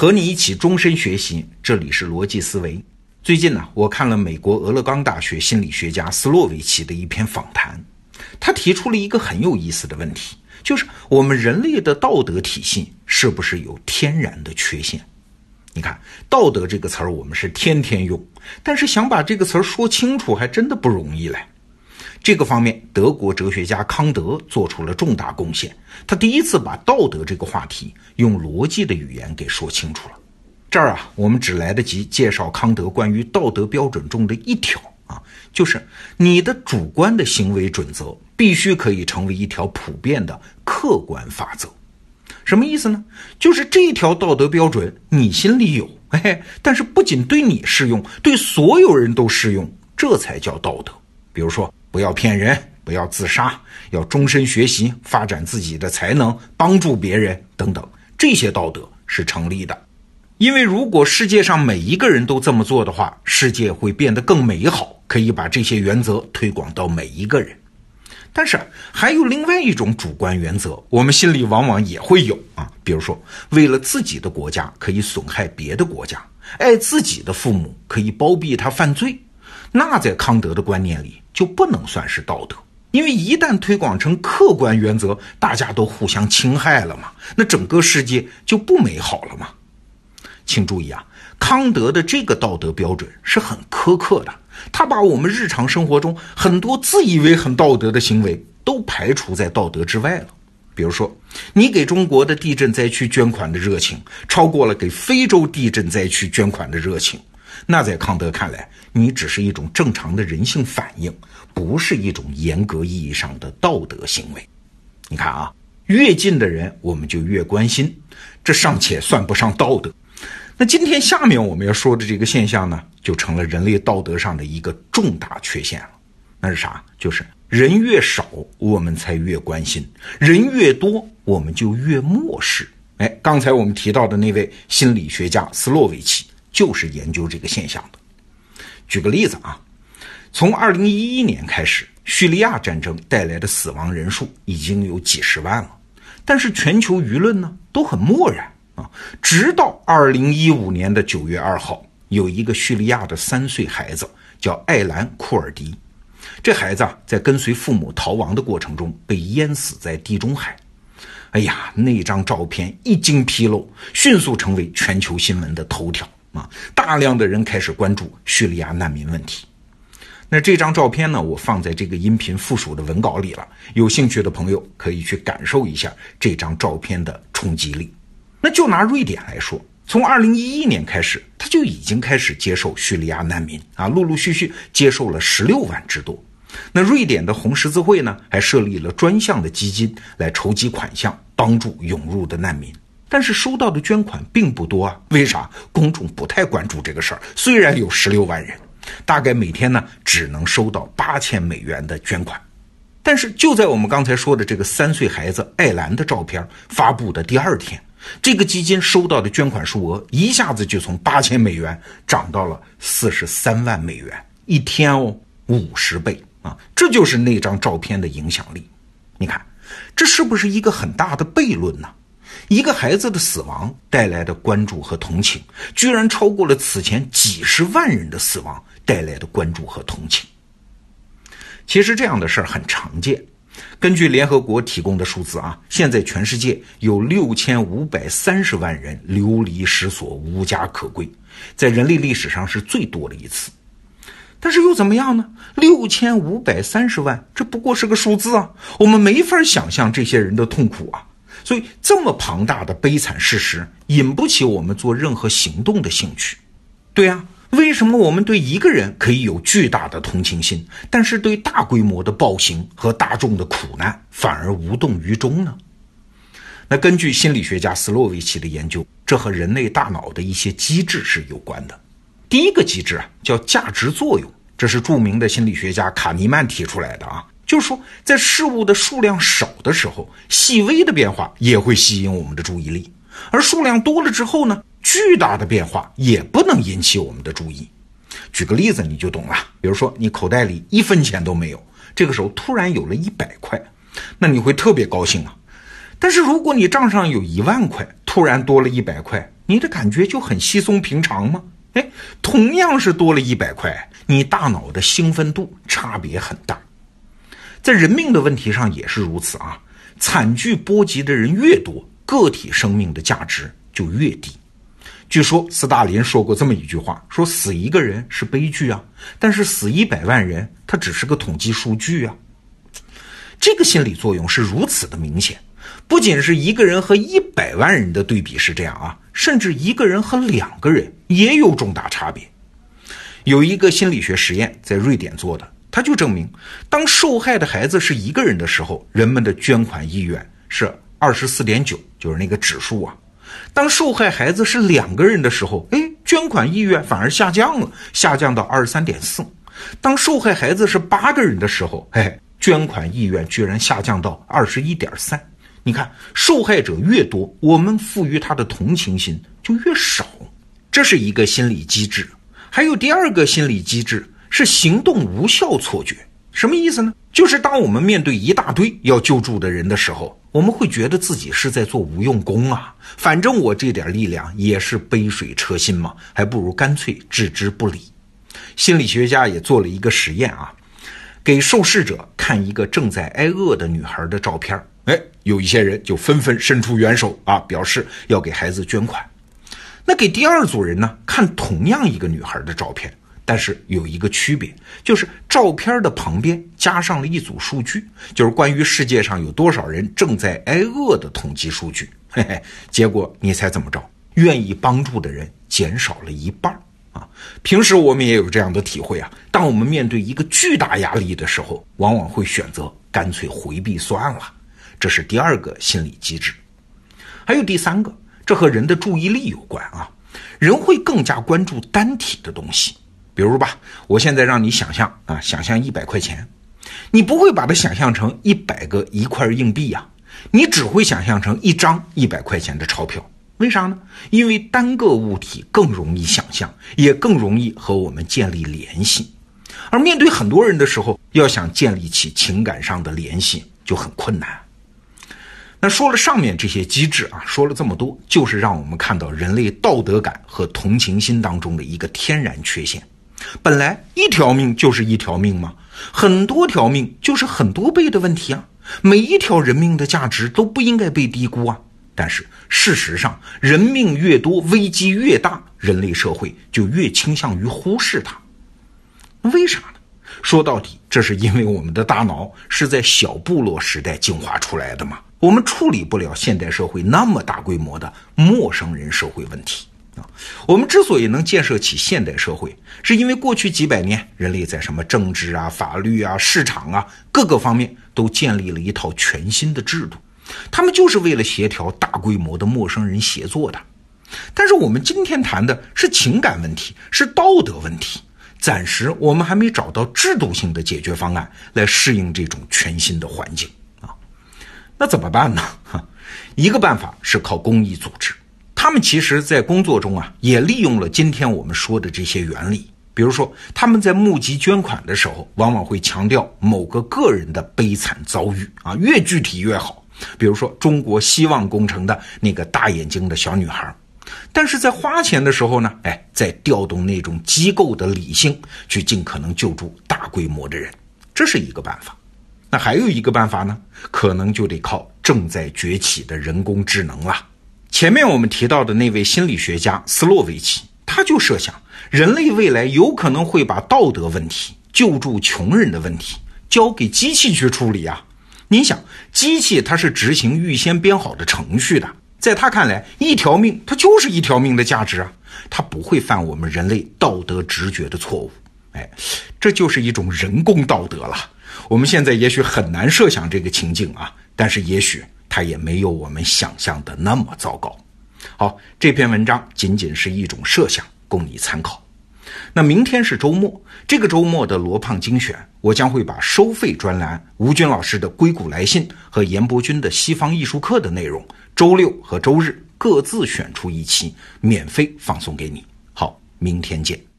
和你一起终身学习，这里是逻辑思维。最近呢，我看了美国俄勒冈大学心理学家斯洛维奇的一篇访谈，他提出了一个很有意思的问题，就是我们人类的道德体系是不是有天然的缺陷？你看“道德”这个词儿，我们是天天用，但是想把这个词儿说清楚，还真的不容易嘞。这个方面，德国哲学家康德做出了重大贡献。他第一次把道德这个话题用逻辑的语言给说清楚了。这儿啊，我们只来得及介绍康德关于道德标准中的一条啊，就是你的主观的行为准则必须可以成为一条普遍的客观法则。什么意思呢？就是这条道德标准你心里有，嘿，但是不仅对你适用，对所有人都适用，这才叫道德。比如说。不要骗人，不要自杀，要终身学习，发展自己的才能，帮助别人等等，这些道德是成立的。因为如果世界上每一个人都这么做的话，世界会变得更美好，可以把这些原则推广到每一个人。但是还有另外一种主观原则，我们心里往往也会有啊，比如说为了自己的国家可以损害别的国家，爱自己的父母可以包庇他犯罪。那在康德的观念里就不能算是道德，因为一旦推广成客观原则，大家都互相侵害了嘛，那整个世界就不美好了嘛。请注意啊，康德的这个道德标准是很苛刻的，他把我们日常生活中很多自以为很道德的行为都排除在道德之外了。比如说，你给中国的地震灾区捐款的热情，超过了给非洲地震灾区捐款的热情。那在康德看来，你只是一种正常的人性反应，不是一种严格意义上的道德行为。你看啊，越近的人我们就越关心，这尚且算不上道德。那今天下面我们要说的这个现象呢，就成了人类道德上的一个重大缺陷了。那是啥？就是人越少，我们才越关心；人越多，我们就越漠视。哎，刚才我们提到的那位心理学家斯洛维奇。就是研究这个现象的。举个例子啊，从二零一一年开始，叙利亚战争带来的死亡人数已经有几十万了，但是全球舆论呢都很漠然啊。直到二零一五年的九月二号，有一个叙利亚的三岁孩子叫艾兰库尔迪，这孩子啊在跟随父母逃亡的过程中被淹死在地中海。哎呀，那张照片一经披露，迅速成为全球新闻的头条。啊，大量的人开始关注叙利亚难民问题。那这张照片呢，我放在这个音频附属的文稿里了。有兴趣的朋友可以去感受一下这张照片的冲击力。那就拿瑞典来说，从二零一一年开始，他就已经开始接受叙利亚难民啊，陆陆续续接受了十六万之多。那瑞典的红十字会呢，还设立了专项的基金来筹集款项，帮助涌入的难民。但是收到的捐款并不多啊，为啥？公众不太关注这个事儿。虽然有十六万人，大概每天呢只能收到八千美元的捐款。但是就在我们刚才说的这个三岁孩子艾兰的照片发布的第二天，这个基金收到的捐款数额一下子就从八千美元涨到了四十三万美元，一天哦，五十倍啊！这就是那张照片的影响力。你看，这是不是一个很大的悖论呢？一个孩子的死亡带来的关注和同情，居然超过了此前几十万人的死亡带来的关注和同情。其实这样的事儿很常见。根据联合国提供的数字啊，现在全世界有六千五百三十万人流离失所、无家可归，在人类历史上是最多的一次。但是又怎么样呢？六千五百三十万，这不过是个数字啊，我们没法想象这些人的痛苦啊。所以，这么庞大的悲惨事实引不起我们做任何行动的兴趣。对呀，为什么我们对一个人可以有巨大的同情心，但是对大规模的暴行和大众的苦难反而无动于衷呢？那根据心理学家斯洛维奇的研究，这和人类大脑的一些机制是有关的。第一个机制啊，叫价值作用，这是著名的心理学家卡尼曼提出来的啊。就是说，在事物的数量少的时候，细微的变化也会吸引我们的注意力；而数量多了之后呢，巨大的变化也不能引起我们的注意。举个例子，你就懂了。比如说，你口袋里一分钱都没有，这个时候突然有了一百块，那你会特别高兴啊。但是如果你账上有一万块，突然多了一百块，你的感觉就很稀松平常吗？哎，同样是多了一百块，你大脑的兴奋度差别很大。在人命的问题上也是如此啊，惨剧波及的人越多，个体生命的价值就越低。据说斯大林说过这么一句话：说死一个人是悲剧啊，但是死一百万人，它只是个统计数据啊。这个心理作用是如此的明显。不仅是一个人和一百万人的对比是这样啊，甚至一个人和两个人也有重大差别。有一个心理学实验在瑞典做的，他就证明，当受害的孩子是一个人的时候，人们的捐款意愿是二十四点九，就是那个指数啊；当受害孩子是两个人的时候，哎，捐款意愿反而下降了，下降到二十三点四；当受害孩子是八个人的时候，哎，捐款意愿居然下降到二十一点三。你看，受害者越多，我们赋予他的同情心就越少，这是一个心理机制。还有第二个心理机制是行动无效错觉，什么意思呢？就是当我们面对一大堆要救助的人的时候，我们会觉得自己是在做无用功啊，反正我这点力量也是杯水车薪嘛，还不如干脆置之不理。心理学家也做了一个实验啊，给受试者看一个正在挨饿的女孩的照片。哎，有一些人就纷纷伸出援手啊，表示要给孩子捐款。那给第二组人呢，看同样一个女孩的照片，但是有一个区别，就是照片的旁边加上了一组数据，就是关于世界上有多少人正在挨饿的统计数据。嘿 嘿，结果你猜怎么着？愿意帮助的人减少了一半啊！平时我们也有这样的体会啊，当我们面对一个巨大压力的时候，往往会选择干脆回避算了。这是第二个心理机制，还有第三个，这和人的注意力有关啊。人会更加关注单体的东西，比如吧，我现在让你想象啊，想象一百块钱，你不会把它想象成一百个一块硬币呀，你只会想象成一张一百块钱的钞票。为啥呢？因为单个物体更容易想象，也更容易和我们建立联系，而面对很多人的时候，要想建立起情感上的联系就很困难。那说了上面这些机制啊，说了这么多，就是让我们看到人类道德感和同情心当中的一个天然缺陷。本来一条命就是一条命嘛，很多条命就是很多倍的问题啊。每一条人命的价值都不应该被低估啊。但是事实上，人命越多，危机越大，人类社会就越倾向于忽视它。为啥呢？说到底，这是因为我们的大脑是在小部落时代进化出来的嘛。我们处理不了现代社会那么大规模的陌生人社会问题啊！我们之所以能建设起现代社会，是因为过去几百年人类在什么政治啊、法律啊、市场啊各个方面都建立了一套全新的制度，他们就是为了协调大规模的陌生人协作的。但是我们今天谈的是情感问题，是道德问题，暂时我们还没找到制度性的解决方案来适应这种全新的环境啊。那怎么办呢？哈，一个办法是靠公益组织，他们其实在工作中啊，也利用了今天我们说的这些原理。比如说，他们在募集捐款的时候，往往会强调某个个人的悲惨遭遇啊，越具体越好。比如说，中国希望工程的那个大眼睛的小女孩，但是在花钱的时候呢，哎，在调动那种机构的理性，去尽可能救助大规模的人，这是一个办法。那还有一个办法呢，可能就得靠正在崛起的人工智能了。前面我们提到的那位心理学家斯洛维奇，他就设想人类未来有可能会把道德问题、救助穷人的问题交给机器去处理啊。您想，机器它是执行预先编好的程序的，在他看来，一条命它就是一条命的价值啊，它不会犯我们人类道德直觉的错误。哎，这就是一种人工道德了。我们现在也许很难设想这个情境啊，但是也许它也没有我们想象的那么糟糕。好，这篇文章仅仅是一种设想，供你参考。那明天是周末，这个周末的罗胖精选，我将会把收费专栏吴军老师的硅谷来信和严伯钧的西方艺术课的内容，周六和周日各自选出一期，免费放送给你。好，明天见。